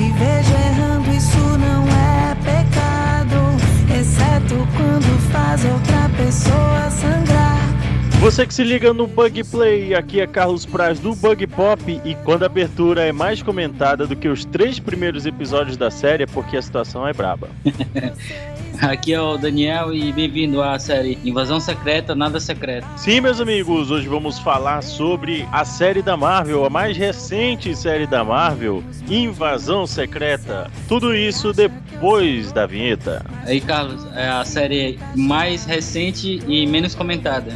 te vejo errando, isso não é pecado. Exceto quando faz outra pessoa sangrar. Você que se liga no Bug Play, aqui é Carlos Praz do Bug Pop e quando a abertura é mais comentada do que os três primeiros episódios da série é porque a situação é braba. Aqui é o Daniel e bem-vindo à série Invasão Secreta, Nada Secreto. Sim, meus amigos, hoje vamos falar sobre a série da Marvel, a mais recente série da Marvel, Invasão Secreta. Tudo isso depois da vinheta. Aí, Carlos, é a série mais recente e menos comentada.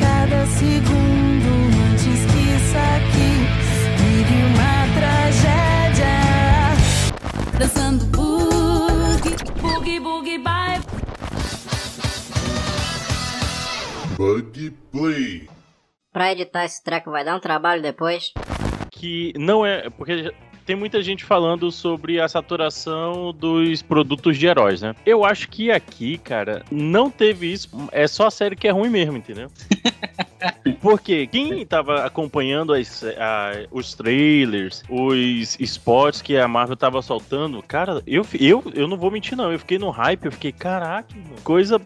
Cada segundo antes que isso aqui vire uma tragédia. Dançando boogie, boogie, boogie, bye. Bug Play. Pra editar esse treco vai dar um trabalho depois. Que não é. Porque tem muita gente falando sobre a saturação dos produtos de heróis, né? Eu acho que aqui, cara, não teve isso. É só a série que é ruim mesmo, entendeu? Porque quem tava acompanhando as, a- os trailers, os spots que a Marvel tava soltando, cara, eu, eu, eu não vou mentir, não. Eu fiquei no hype, eu fiquei, caraca, mano, coisa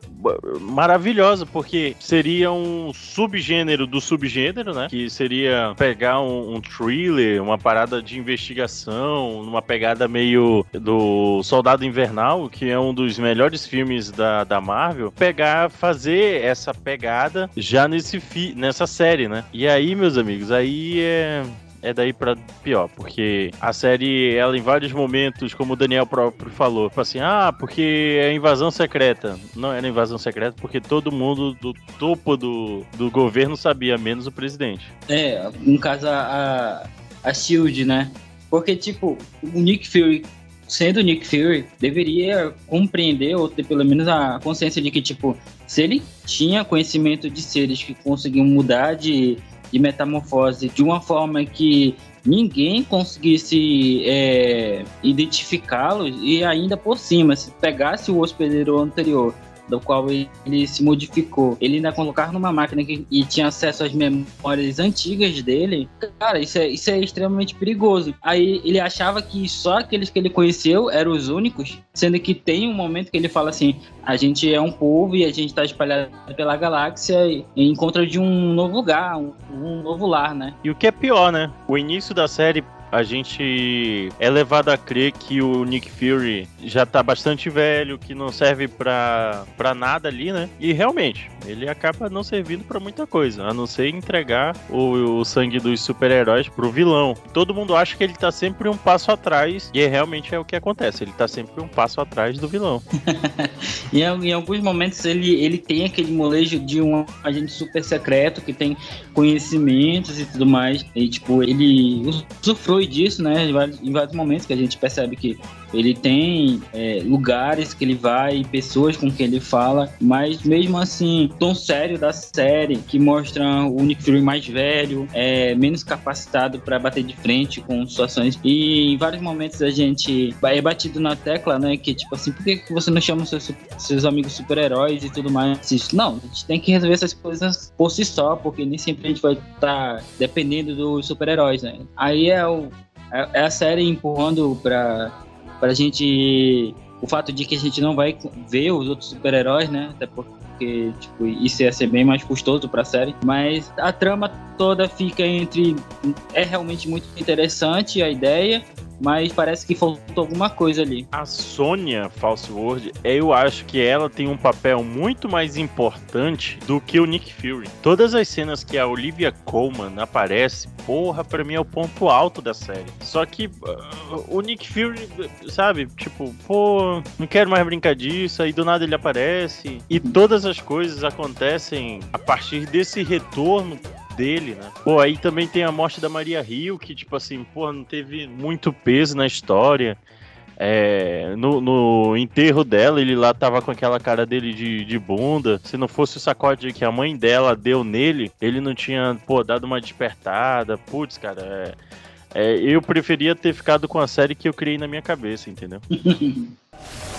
maravilhosa, porque seria um subgênero do subgênero, né? Que seria pegar um, um thriller, uma parada de investigação, numa pegada meio do Soldado Invernal, que é um dos melhores filmes da, da Marvel, pegar, fazer essa pegada já nesse fi, nessa série, né? E aí, meus amigos, aí é é daí pra pior, porque a série, ela em vários momentos, como o Daniel próprio falou, tipo assim, ah, porque é invasão secreta. Não era invasão secreta porque todo mundo do topo do, do governo sabia, menos o presidente. É, no caso a, a Shield, né? Porque, tipo, o Nick Fury, sendo Nick Fury, deveria compreender, ou ter pelo menos a consciência de que, tipo, se ele tinha conhecimento de seres que conseguiam mudar de, de metamorfose de uma forma que ninguém conseguisse é, identificá-los, e ainda por cima, se pegasse o hospedeiro anterior do qual ele, se modificou, ele ainda colocar numa máquina que, e tinha acesso às memórias antigas dele, cara, isso é, isso é extremamente perigoso. Aí ele achava que só aqueles que ele conheceu eram os únicos, sendo que tem um momento que ele fala assim: a gente é um povo e a gente está espalhado pela galáxia e em encontra de um novo lugar, um, um novo lar, né? E o que é pior, né? O início da série a gente é levado a crer que o Nick Fury já tá bastante velho, que não serve pra, pra nada ali, né? E realmente, ele acaba não servindo pra muita coisa, a não ser entregar o, o sangue dos super-heróis pro vilão. Todo mundo acha que ele tá sempre um passo atrás, e é realmente é o que acontece, ele tá sempre um passo atrás do vilão. E em, em alguns momentos ele, ele tem aquele molejo de um agente super secreto que tem conhecimentos e tudo mais. E tipo, ele usufrui disso, né? Em vários, em vários momentos que a gente percebe que ele tem é, lugares que ele vai, pessoas com quem ele fala, mas mesmo assim, o tom sério da série, que mostra o Nick Fury mais velho, é, menos capacitado para bater de frente com situações. E em vários momentos a gente é batido na tecla, né? Que tipo assim, por que você não chama seus, seus amigos super-heróis e tudo mais? Não, a gente tem que resolver essas coisas por si só, porque nem sempre a gente vai estar dependendo dos super-heróis, né? Aí é, o, é é a série empurrando pra, pra gente. O fato de que a gente não vai ver os outros super-heróis, né? Até porque, tipo, isso ia ser bem mais custoso pra série. Mas a trama toda fica entre. É realmente muito interessante a ideia, mas parece que faltou alguma coisa ali. A Sônia Falseword, eu acho que ela tem um papel muito mais importante do que o Nick Fury. Todas as cenas que a Olivia Colman aparece, porra, pra mim é o ponto alto da série. Só que uh, o Nick Fury, sabe, tipo, pô, não quero mais brincar disso, aí do nada ele aparece. E todas as coisas acontecem a partir desse retorno dele, né? Pô, aí também tem a morte da Maria Rio, que, tipo assim, pô, não teve muito peso na história. É, no, no enterro dela, ele lá tava com aquela cara dele de, de bunda. Se não fosse o sacode que a mãe dela deu nele, ele não tinha, pô, dado uma despertada. Putz, cara, é, é, eu preferia ter ficado com a série que eu criei na minha cabeça, entendeu?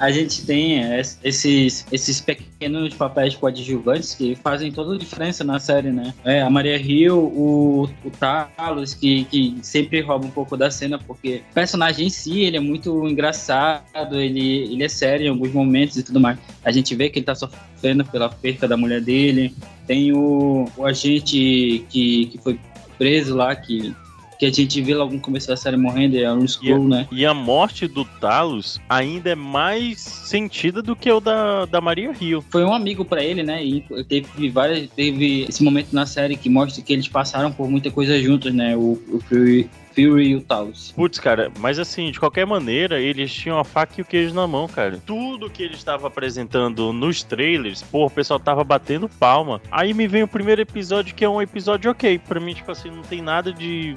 a gente tem esses, esses pequenos papéis coadjuvantes que fazem toda a diferença na série, né? É, a Maria Hill, o, o Talos, que, que sempre rouba um pouco da cena, porque o personagem em si, ele é muito engraçado, ele, ele é sério em alguns momentos e tudo mais. A gente vê que ele tá sofrendo pela perca da mulher dele. Tem o, o agente que, que foi preso lá, que que a gente vê logo no começo da série morrendo, é um Skrull, né? E a morte do Talos ainda é mais sentida do que o da, da Maria Rio. Foi um amigo para ele, né? E teve várias. Teve esse momento na série que mostra que eles passaram por muita coisa juntos, né? O, o Fury, Fury e o Talos. Putz, cara, mas assim, de qualquer maneira, eles tinham a faca e o queijo na mão, cara. Tudo que ele estava apresentando nos trailers, pô, o pessoal tava batendo palma. Aí me vem o primeiro episódio, que é um episódio ok. Pra mim, tipo assim, não tem nada de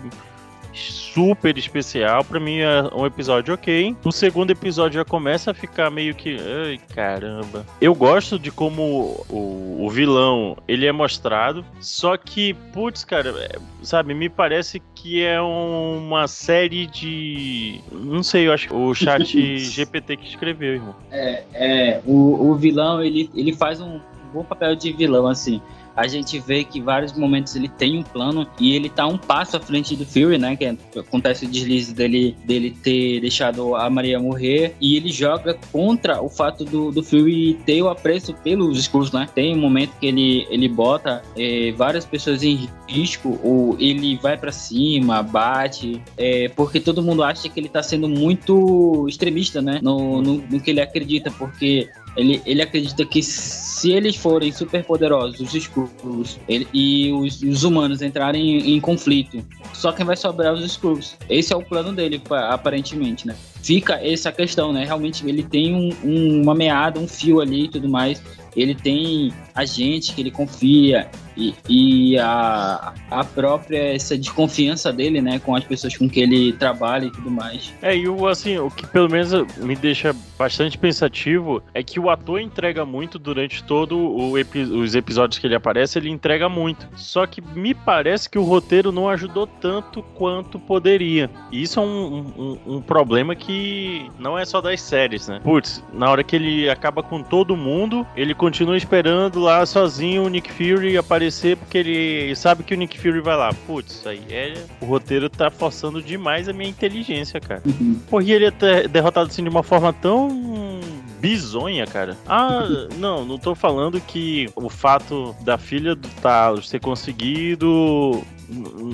super especial. Pra mim é um episódio ok. O segundo episódio já começa a ficar meio que. Ai, caramba. Eu gosto de como o, o vilão ele é mostrado. Só que, putz, cara, é, sabe, me parece que é uma série de. Não sei, eu acho que o chat GPT que escreveu, irmão. É, é o, o vilão ele, ele faz um bom papel de vilão, assim a gente vê que vários momentos ele tem um plano e ele tá um passo à frente do Fury, né? Que acontece o deslize dele, dele ter deixado a Maria morrer e ele joga contra o fato do, do Fury ter o apreço pelos Skrulls, né? Tem um momento que ele, ele bota é, várias pessoas em risco ou ele vai para cima, bate, é, porque todo mundo acha que ele tá sendo muito extremista, né? No, no, no que ele acredita, porque ele, ele acredita que se eles forem super poderosos, os Skrulls, e os, os, humanos entrarem em, em, conflito, só quem vai sobrar os Skrulls. Esse é o plano dele, aparentemente, né? Fica essa questão, né? Realmente ele tem um, um, uma meada, um fio ali e tudo mais. Ele tem a gente que ele confia e, e a, a própria essa desconfiança dele, né, com as pessoas com que ele trabalha e tudo mais. É, e o assim, o que pelo menos me deixa bastante pensativo é que o ator entrega muito durante todo o epi os episódios que ele aparece, ele entrega muito. Só que me parece que o roteiro não ajudou tanto quanto poderia. E isso é um, um, um problema que não é só das séries, né? Putz, na hora que ele acaba com todo mundo, ele continua esperando lá sozinho o Nick Fury aparecer porque ele sabe que o Nick Fury vai lá. Putz, aí é. O roteiro tá forçando demais a minha inteligência, cara. Uhum. Porra, ele é derrotado assim de uma forma tão bizonha, cara. Ah, não, não tô falando que o fato da filha do Talos ter conseguido.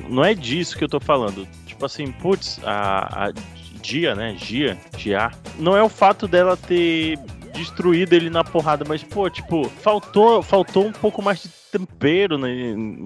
Não é disso que eu tô falando. Tipo assim, putz, a, a Dia, né? Gia, Gia. Não é o fato dela ter destruído ele na porrada, mas, pô, tipo, faltou, faltou um pouco mais de tempero, né?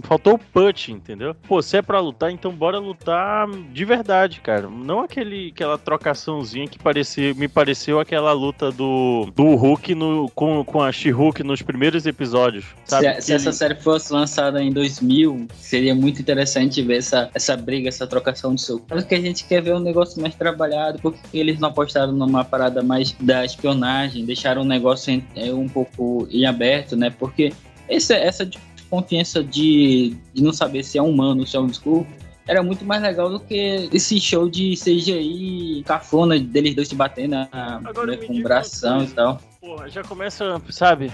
Faltou o punch, entendeu? Pô, se é pra lutar, então bora lutar de verdade, cara. Não aquele, aquela trocaçãozinha que parecia, me pareceu aquela luta do, do Hulk no, com, com a She-Hulk nos primeiros episódios. Sabe? Se, se essa série fosse lançada em 2000, seria muito interessante ver essa, essa briga, essa trocação de soco. Mas que a gente quer ver um negócio mais trabalhado, porque eles não apostaram numa parada mais da espionagem, deixaram o negócio em, é, um pouco em aberto, né? Porque esse, essa desconfiança de, de não saber se é humano ou se é um Skrull era muito mais legal do que esse show de CGI cafona deles dois se batendo né, né, com bração e tal. Porra, já começa, sabe?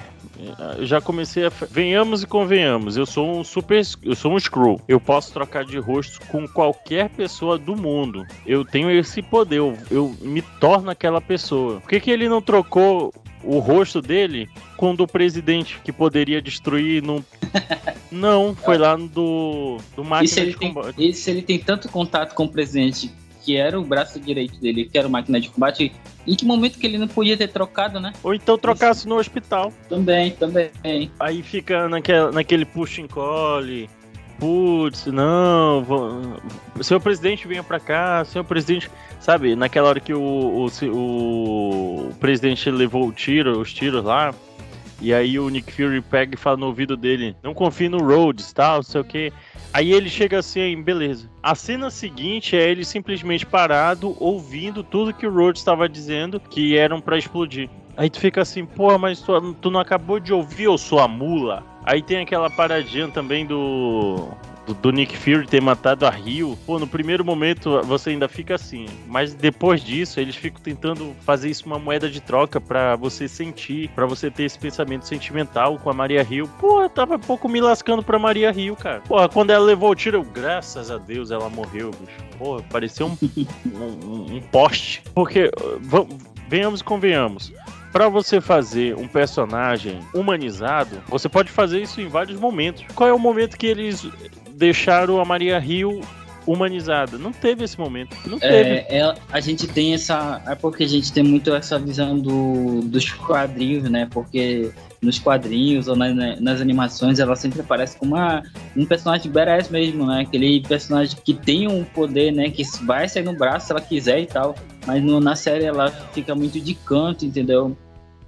Eu já comecei a. Venhamos e convenhamos. Eu sou um super. Eu sou um Skrull. Eu posso trocar de rosto com qualquer pessoa do mundo. Eu tenho esse poder. Eu, eu me torno aquela pessoa. Por que, que ele não trocou o rosto dele com o do presidente, que poderia destruir no. Não, foi lá no do, do máquina de combate. Tem, e se ele tem tanto contato com o presidente, que era o braço direito dele, que era o máquina de combate, em que momento que ele não podia ter trocado, né? Ou então trocasse no hospital. Também, também. Aí fica naquele, naquele push and call. Putz, não, vou... seu presidente venha pra cá, seu presidente. Sabe, naquela hora que o, o, o, presidente levou o tiro, os tiros lá, e aí o Nick Fury pega e fala no ouvido dele: Não confie no Rhodes, tal, não sei o que. Aí ele chega assim, beleza. A cena seguinte é ele simplesmente parado, ouvindo tudo que o Rhodes estava dizendo que eram para explodir. Aí tu fica assim, porra, mas tu, tu não acabou de ouvir, ou sua mula? Aí tem aquela paradinha também do do, do Nick Fury ter matado a Rio, pô, no primeiro momento você ainda fica assim. Mas depois disso, eles ficam tentando fazer isso uma moeda de troca para você sentir, para você ter esse pensamento sentimental com a Maria Rio. Pô, eu tava um pouco me lascando pra Maria Rio, cara. Porra, quando ela levou o tiro, eu, graças a Deus ela morreu, bicho. Pô, parecia um, um, um poste. Porque, venhamos e convenhamos para você fazer um personagem humanizado, você pode fazer isso em vários momentos. Qual é o momento que eles deixaram a Maria Rio humanizada. Não teve esse momento. Não é, teve. É, a gente tem essa. É porque a gente tem muito essa visão do, dos quadrinhos, né? Porque nos quadrinhos ou na, nas animações ela sempre aparece como uma, um personagem badass mesmo, né? Aquele personagem que tem um poder, né? Que vai sair no braço se ela quiser e tal. Mas no, na série ela fica muito de canto, entendeu?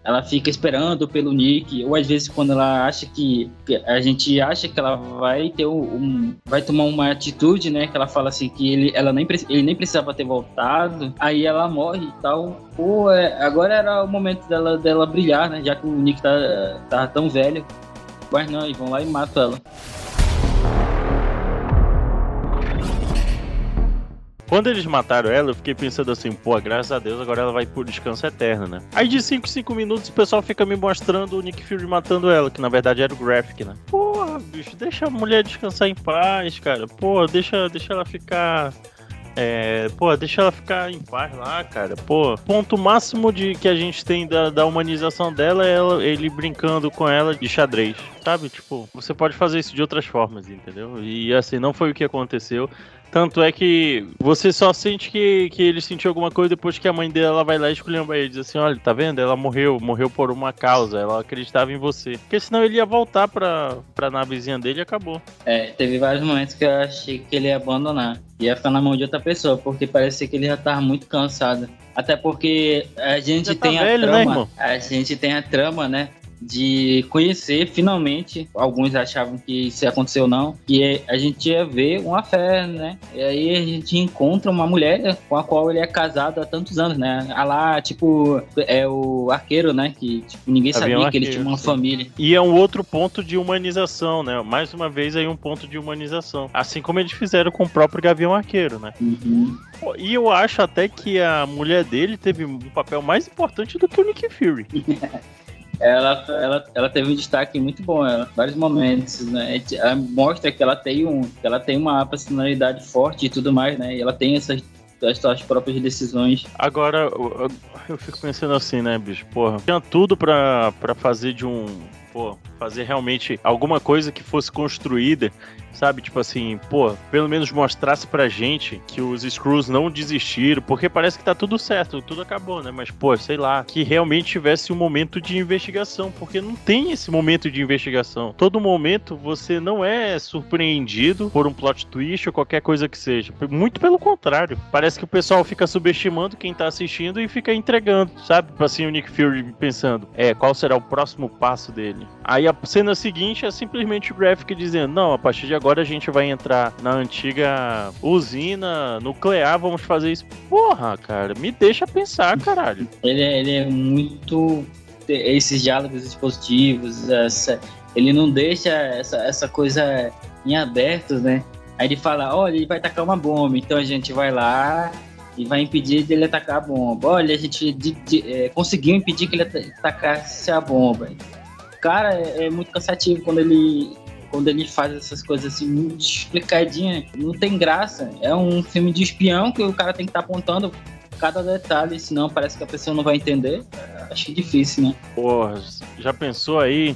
Ela fica esperando pelo Nick, ou às vezes quando ela acha que, a gente acha que ela vai ter um, vai tomar uma atitude, né, que ela fala assim que ele, ela nem, ele nem precisava ter voltado, aí ela morre e tal. Pô, é, agora era o momento dela, dela brilhar, né, já que o Nick tá, tá tão velho. Mas não, e vão lá e matam ela. Quando eles mataram ela, eu fiquei pensando assim, pô, graças a Deus, agora ela vai por descanso eterno, né? Aí de 5 5 minutos o pessoal fica me mostrando o Nick Fury matando ela, que na verdade era o Graphic, né? Porra, bicho, deixa a mulher descansar em paz, cara. Pô, deixa, deixa ela ficar. É, pô, deixa ela ficar em paz lá, cara. Pô, ponto máximo de que a gente tem da, da humanização dela é ela, ele brincando com ela de xadrez, sabe? Tipo, você pode fazer isso de outras formas, entendeu? E assim, não foi o que aconteceu. Tanto é que você só sente que, que ele sentiu alguma coisa depois que a mãe dela vai lá e esculhamba ele. Diz assim: olha, tá vendo? Ela morreu, morreu por uma causa, ela acreditava em você. Porque senão ele ia voltar pra, pra navezinha dele e acabou. É, teve vários momentos que eu achei que ele ia abandonar. Ia ficar na mão de outra pessoa, porque parecia que ele já tava muito cansado. Até porque a gente já tá tem tá a velho, né, trama. Né, a gente tem a trama, né? De conhecer finalmente, alguns achavam que se aconteceu não, que a gente ia ver uma fé, né? E aí a gente encontra uma mulher com a qual ele é casado há tantos anos, né? A lá, tipo, é o arqueiro, né? Que tipo, ninguém sabia um que ele tinha uma sim. família. E é um outro ponto de humanização, né? Mais uma vez aí um ponto de humanização. Assim como eles fizeram com o próprio Gavião Arqueiro, né? Uhum. E eu acho até que a mulher dele teve um papel mais importante do que o Nick Fury. ela, ela, ela teve um destaque muito bom, ela, vários momentos, né? Ela mostra que ela tem um, que ela tem uma personalidade forte e tudo mais, né? E ela tem essas as suas próprias decisões. Agora, eu, eu, fico pensando assim, né, bicho? Porra, tinha tudo pra, pra fazer de um. Pô, fazer realmente alguma coisa que fosse construída sabe? Tipo assim, pô, pelo menos mostrasse pra gente que os Screws não desistiram, porque parece que tá tudo certo, tudo acabou, né? Mas, pô, sei lá, que realmente tivesse um momento de investigação, porque não tem esse momento de investigação. Todo momento você não é surpreendido por um plot twist ou qualquer coisa que seja. Muito pelo contrário. Parece que o pessoal fica subestimando quem tá assistindo e fica entregando, sabe? Tipo assim, o Nick Fury pensando, é, qual será o próximo passo dele? Aí a cena seguinte é simplesmente o Graphic dizendo, não, a partir de agora a gente vai entrar na antiga usina nuclear, vamos fazer isso. Porra, cara, me deixa pensar, caralho. Ele é, ele é muito. Esses diálogos expositivos, essa, ele não deixa essa, essa coisa em aberto, né? Aí ele fala: olha, ele vai atacar uma bomba, então a gente vai lá e vai impedir dele atacar a bomba. Olha, a gente de, de, é, conseguiu impedir que ele atacasse a bomba. Cara, é, é muito cansativo quando ele quando ele faz essas coisas assim muito explicadinhas, não tem graça. É um filme de espião que o cara tem que estar tá apontando cada detalhe, senão parece que a pessoa não vai entender. Acho difícil, né? Porra, já pensou aí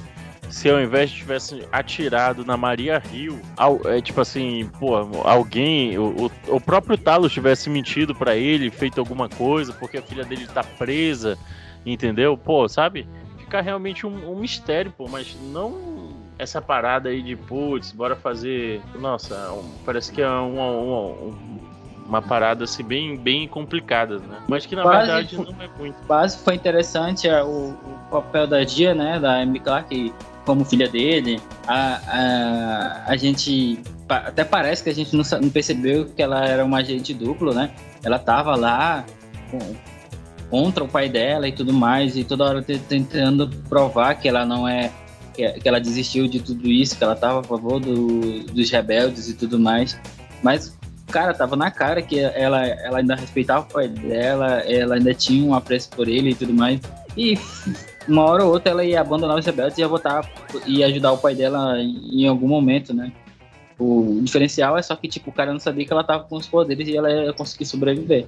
se ao invés de tivesse atirado na Maria Rio, é, tipo assim, pô, alguém, o, o próprio Talos tivesse mentido para ele, feito alguma coisa, porque a filha dele tá presa, entendeu? Pô, sabe? Fica realmente um, um mistério, pô, mas não essa parada aí de putz, bora fazer. Nossa, um, parece que é uma, uma, uma, parada assim bem, bem complicada, né? Mas que na base, verdade não é muito. Base foi interessante é, o, o, papel da Dia, né? Da Amy Clark como filha dele. A, a, a gente. Até parece que a gente não, não percebeu que ela era uma agente duplo, né? Ela tava lá com, contra o pai dela e tudo mais, e toda hora tentando provar que ela não é que, que ela desistiu de tudo isso, que ela tava a favor do, dos rebeldes e tudo mais. Mas, cara, tava na cara que ela, ela ainda respeitava o pai dela, ela ainda tinha um apreço por ele e tudo mais. E uma hora ou outra ela ia abandonar os rebeldes e ia voltar e ajudar o pai dela em, em algum momento, né? O diferencial é só que, tipo, o cara não sabia que ela tava com os poderes e ela ia conseguir sobreviver.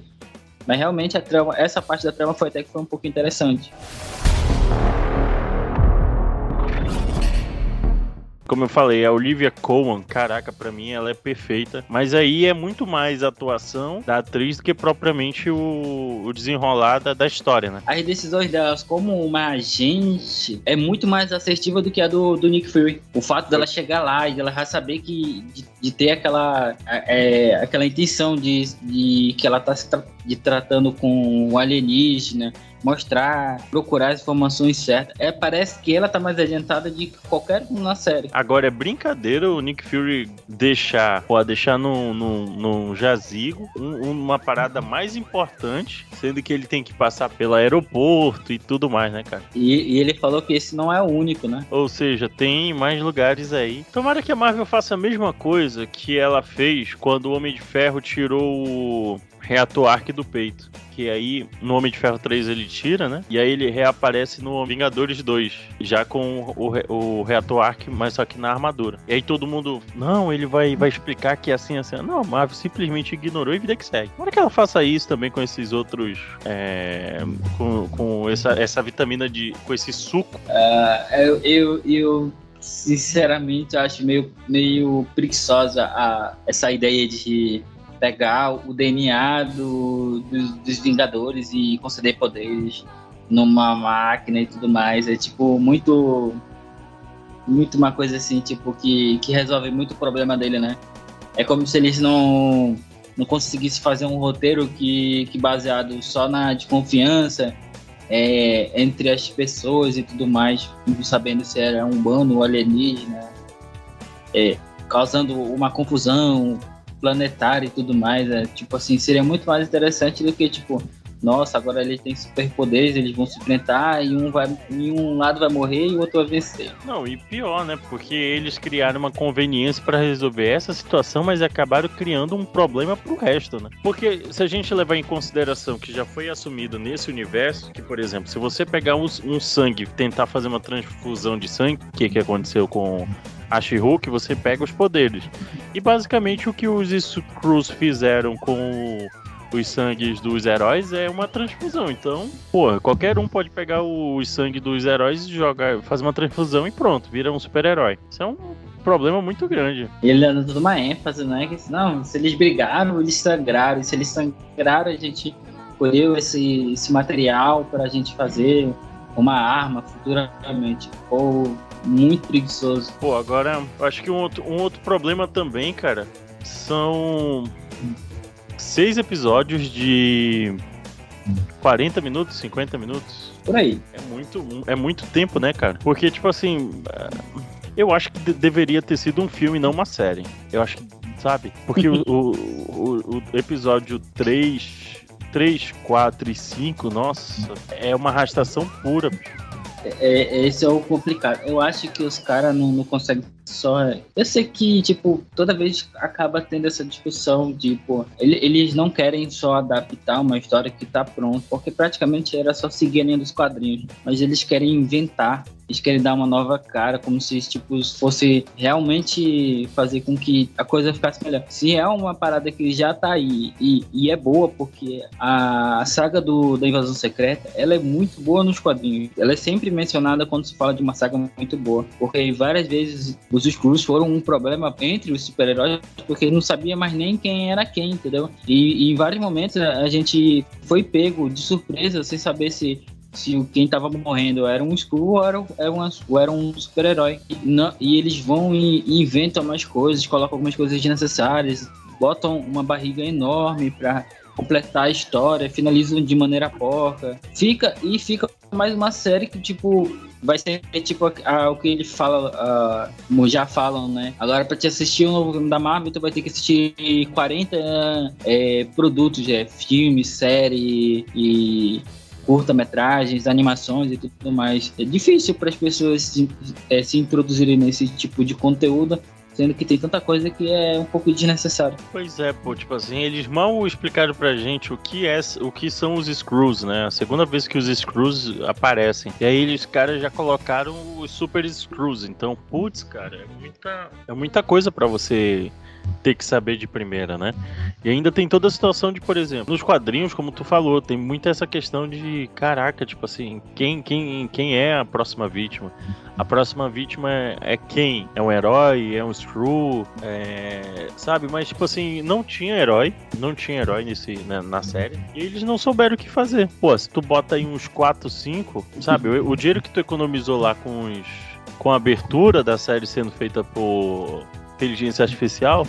Mas realmente a trama, essa parte da trama foi até que foi um pouco interessante. Como eu falei, a Olivia Colman, caraca, para mim ela é perfeita. Mas aí é muito mais a atuação da atriz do que propriamente o, o desenrolar da, da, história, né? As decisões delas como uma agente é muito mais assertiva do que a do, do Nick Fury. O fato dela chegar lá e dela já saber que de, de ter aquela, é, aquela intenção de, de que ela tá se tra de tratando com o alienígena, mostrar, procurar as informações certas. É, parece que ela tá mais adiantada de qualquer um na série. Agora é brincadeira o Nick Fury deixar, pode deixar num, num, num jazigo um, uma parada mais importante, sendo que ele tem que passar pelo aeroporto e tudo mais, né, cara? E, e ele falou que esse não é o único, né? Ou seja, tem mais lugares aí. Tomara que a Marvel faça a mesma coisa que ela fez quando o Homem de Ferro tirou o reator arc do peito. Que aí no Homem de Ferro 3 ele tira, né? E aí ele reaparece no Vingadores 2, já com o, o reator mas só que na armadura. E aí todo mundo, não, ele vai, vai explicar que é assim, assim. Não, a Marvel simplesmente ignorou e vida que segue. Como é que ela faça isso também com esses outros. É, com, com essa, essa vitamina de. com esse suco? Uh, eu, eu, eu sinceramente acho meio, meio preguiçosa a, essa ideia de pegar o DNA do, dos, dos Vingadores e conceder poderes numa máquina e tudo mais. É tipo muito. Muito uma coisa assim, tipo, que, que resolve muito o problema dele, né? É como se eles não, não conseguissem fazer um roteiro que, que baseado só na desconfiança é, entre as pessoas e tudo mais, não sabendo se era humano ou alienígena, é, causando uma confusão, planetária e tudo mais. É, tipo assim, seria muito mais interessante do que, tipo, nossa, agora eles têm superpoderes, eles vão se enfrentar e um, vai, e um lado vai morrer e o outro vai vencer. Não, e pior, né? Porque eles criaram uma conveniência para resolver essa situação, mas acabaram criando um problema pro resto, né? Porque se a gente levar em consideração que já foi assumido nesse universo, que, por exemplo, se você pegar um, um sangue tentar fazer uma transfusão de sangue, que que aconteceu com a She-Hulk, você pega os poderes. E basicamente o que os Skrulls fizeram com os sangues dos heróis é uma transfusão. Então, porra, qualquer um pode pegar o sangue dos heróis e jogar, fazer uma transfusão e pronto, vira um super-herói. Isso é um problema muito grande. Ele dando toda uma ênfase, né? Que, não, se eles brigaram, eles sangraram. Se eles sangraram, a gente colheu esse, esse material para a gente fazer uma arma futuramente. Ou muito preguiçoso. Pô, agora, acho que um outro, um outro problema também, cara, são seis episódios de 40 minutos, 50 minutos. Por aí. É muito, é muito tempo, né, cara? Porque, tipo assim, eu acho que deveria ter sido um filme, não uma série. Eu acho que, sabe? Porque o, o, o, o episódio 3, 3, 4 e 5, nossa, é uma arrastação pura, bicho. É, é, esse é o complicado. Eu acho que os caras não, não conseguem só. Eu sei que, tipo, toda vez acaba tendo essa discussão de, pô, eles não querem só adaptar uma história que tá pronta, porque praticamente era só seguir a linha dos quadrinhos, mas eles querem inventar eles querem dar uma nova cara, como se tipo, fosse realmente fazer com que a coisa ficasse melhor. Se é uma parada que já tá aí e, e é boa, porque a, saga do, da Invasão Secreta ela é muito boa nos quadrinhos. Ela é sempre mencionada quando se fala de uma saga muito boa, porque várias vezes os Skrulls foram um problema entre os super-heróis, porque não sabia mais nem quem era quem, entendeu? E, e em vários momentos a, a gente foi pego de surpresa sem saber se se quem tava morrendo era um Skrull ou era, ou era um super-herói. E, e, eles vão e, e, inventam mais coisas, colocam algumas coisas desnecessárias, botam uma barriga enorme pra completar a história, finalizam de maneira porca. Fica e fica mais uma série que, tipo, vai ser tipo a, a, o que ele fala, como já falam, né? Agora, pra te assistir um novo da Marvel, tu vai ter que assistir 40 é, produtos, é, filme, série e curta-metragens, animações e tudo mais. É difícil para as pessoas se, é, se introduzirem nesse tipo de conteúdo sendo que tem tanta coisa que é um pouco desnecessário. Pois é, pô, tipo assim, eles mal explicaram pra gente o que é, o que são os screws, né? A segunda vez que os screws aparecem. E aí eles caras já colocaram os super screws. Então, putz, cara, é muita, é muita coisa para você ter que saber de primeira, né? E ainda tem toda a situação de, por exemplo, nos quadrinhos, como tu falou, tem muita essa questão de, caraca, tipo assim, quem, quem, quem é a próxima vítima? A próxima vítima é, é quem? É um herói? É um Screw? É... Sabe? Mas, tipo assim, não tinha herói. Não tinha herói nesse, na, na, série. E eles não souberam o que fazer. Pô, se tu bota aí uns 4, 5, sabe? O, o dinheiro que tu economizou lá com os com a abertura da série sendo feita por inteligência artificial,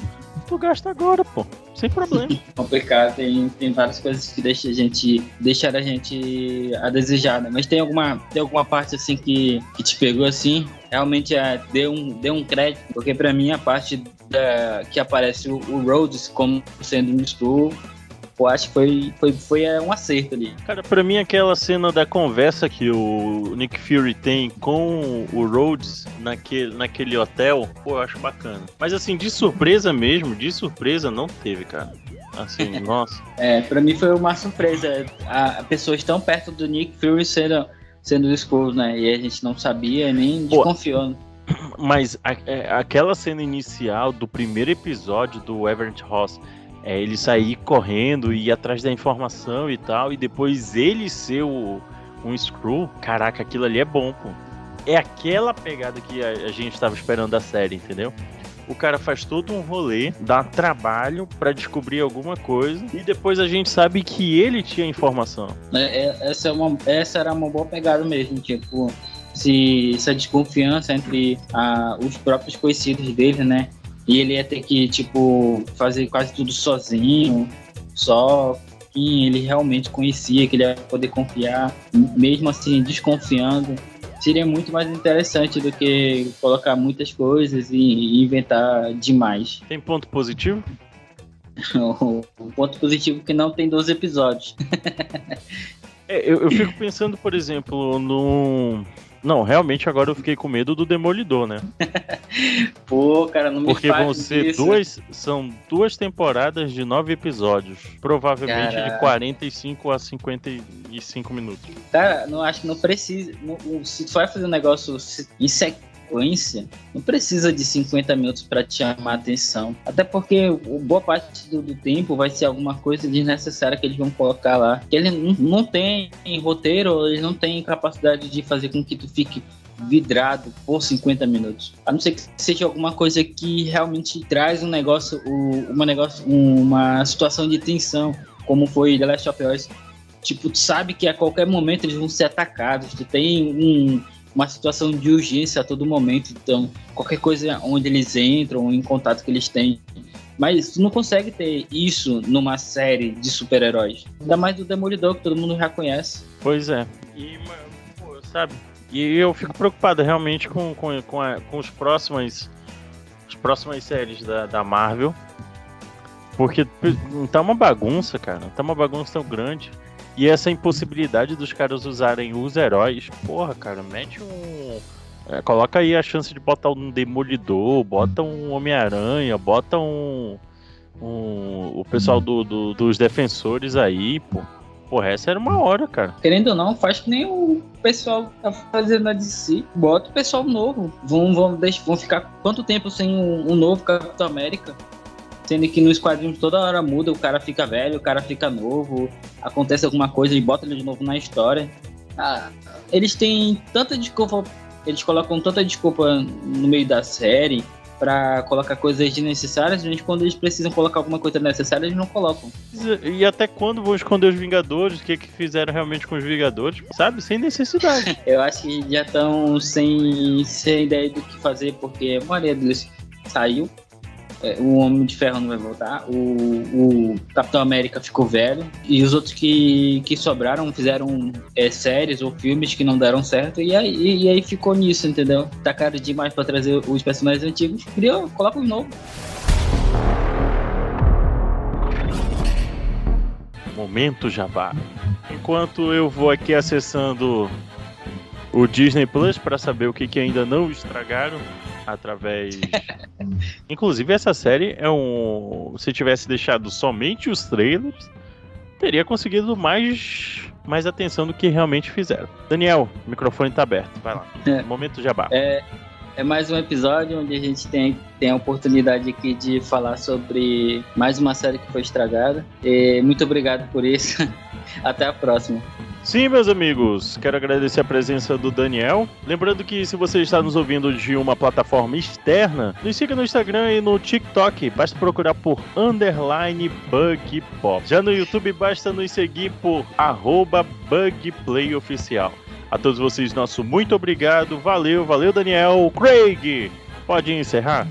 tu gasta agora, pô. Sem problema. Complicado, tem, tem várias coisas que deixam a gente, deixar a gente a desejar, né? Mas tem alguma, tem alguma parte assim que, que te pegou assim? Realmente é, deu, um, deu um crédito, porque para mim a parte da, que aparece o, o Rhodes como sendo um Skrull eu acho que foi, foi, foi é, um acerto ali. Cara, pra mim aquela cena da conversa que o Nick Fury tem com o Rhodes naquele, naquele hotel, pô, eu acho bacana. Mas assim, de surpresa mesmo, de surpresa não teve, cara. Assim, nossa. É, pra mim foi uma surpresa. A, a pessoas tão perto do Nick Fury sendo, sendo Skrulls, né? E a gente não sabia nem pô, desconfiou. Mas a, é, aquela cena inicial do primeiro episódio do Everett Ross é, ele sair correndo e ir atrás da informação e tal, e depois ele ser o, um Screw, caraca, aquilo ali é bom, pô. É aquela pegada que a, a gente estava esperando da série, entendeu? O cara faz todo um rolê, dá trabalho para descobrir alguma coisa e depois a gente sabe que ele tinha informação. É, é, essa, é uma, essa era uma boa pegada mesmo, tipo, se, essa desconfiança entre a, os próprios conhecidos dele, né? E ele ia ter que, tipo, fazer quase tudo sozinho, só quem ele realmente conhecia, que ele ia poder confiar, mesmo assim, desconfiando. Seria muito mais interessante do que colocar muitas coisas e inventar demais. Tem ponto positivo? o ponto positivo é que não tem 12 episódios. é, eu, eu, fico pensando, por exemplo, no, não, realmente agora eu fiquei com medo do Demolidor, né? Pô, cara, não me Porque vão ser isso. duas. São duas temporadas de nove episódios. Provavelmente Caraca. de 45 a 55 minutos. Cara, não acho que não precisa. Não, se tu vai fazer um negócio em sequência sequência, não precisa de 50 minutos para te chamar a atenção. Até porque boa parte do, do, tempo vai ser alguma coisa desnecessária que eles vão colocar lá. Que ele não, não tem roteiro, eles não têm capacidade de fazer com que tu fique vidrado por 50 minutos. A não ser que seja alguma coisa que realmente traz um negócio, uma negócio, uma situação de tensão, como foi The Last of Us. Tipo, tu sabe que a qualquer momento eles vão ser atacados. Tu tem um, uma situação de urgência a todo momento. Então, qualquer coisa onde eles entram, em contato que eles têm. Mas tu não consegue ter isso numa série de super-heróis. Ainda mais do Demolidor, que todo mundo já conhece. Pois é. E, pô, sabe? E eu fico preocupado realmente com, com, com, a, com os próximos, as próximas séries da, da Marvel. Porque tá uma bagunça, cara. Tá uma bagunça tão grande. E essa impossibilidade dos caras usarem os heróis, porra, cara, mete um. É, coloca aí a chance de botar um Demolidor, bota um Homem-Aranha, bota um. um o pessoal do, do, dos defensores aí, pô. Porra, essa era uma hora, cara. Querendo ou não, faz que nem o pessoal tá fazendo a DC. Bota o pessoal novo. Vão, vão, vão ficar quanto tempo sem um, um novo Capitão América? Sendo que nos quadrinhos toda hora muda, o cara fica velho, o cara fica novo, acontece alguma coisa e bota ele de novo na história. Ah, eles têm tanta desculpa, eles colocam tanta desculpa no meio da série para colocar coisas desnecessárias, gente quando eles precisam colocar alguma coisa necessária, eles não colocam. E até quando vão esconder os Vingadores? O que, que fizeram realmente com os Vingadores? Sabe? Sem necessidade. Eu acho que já estão sem, sem ideia do que fazer, porque a maioria deles saiu o Homem de Ferro não vai voltar, o, o, Capitão América ficou velho, e os outros que, que sobraram fizeram é, séries ou filmes que não deram certo, e aí, e aí ficou nisso, entendeu? Tá caro demais pra trazer os personagens antigos, criou, coloca os novos. Momento Jabá. Enquanto eu vou aqui acessando o Disney Plus para saber o que, que ainda não estragaram através. Inclusive, essa série é um. Se tivesse deixado somente os trailers, teria conseguido mais, mais atenção do que realmente fizeram. Daniel, o microfone tá aberto. Vai lá. É. Momento Jabá. É, é mais um episódio onde a gente tem, tem a oportunidade aqui de falar sobre mais uma série que foi estragada. E muito obrigado por isso. Até a próxima. Sim, meus amigos, quero agradecer a presença do Daniel. Lembrando que se você está nos ouvindo de uma plataforma externa, nos siga no Instagram e no TikTok. Basta procurar por underline Bug Pop. Já no YouTube, basta nos seguir por arroba BugPlayOficial. A todos vocês, nosso muito obrigado. Valeu, valeu, Daniel. Craig, pode encerrar?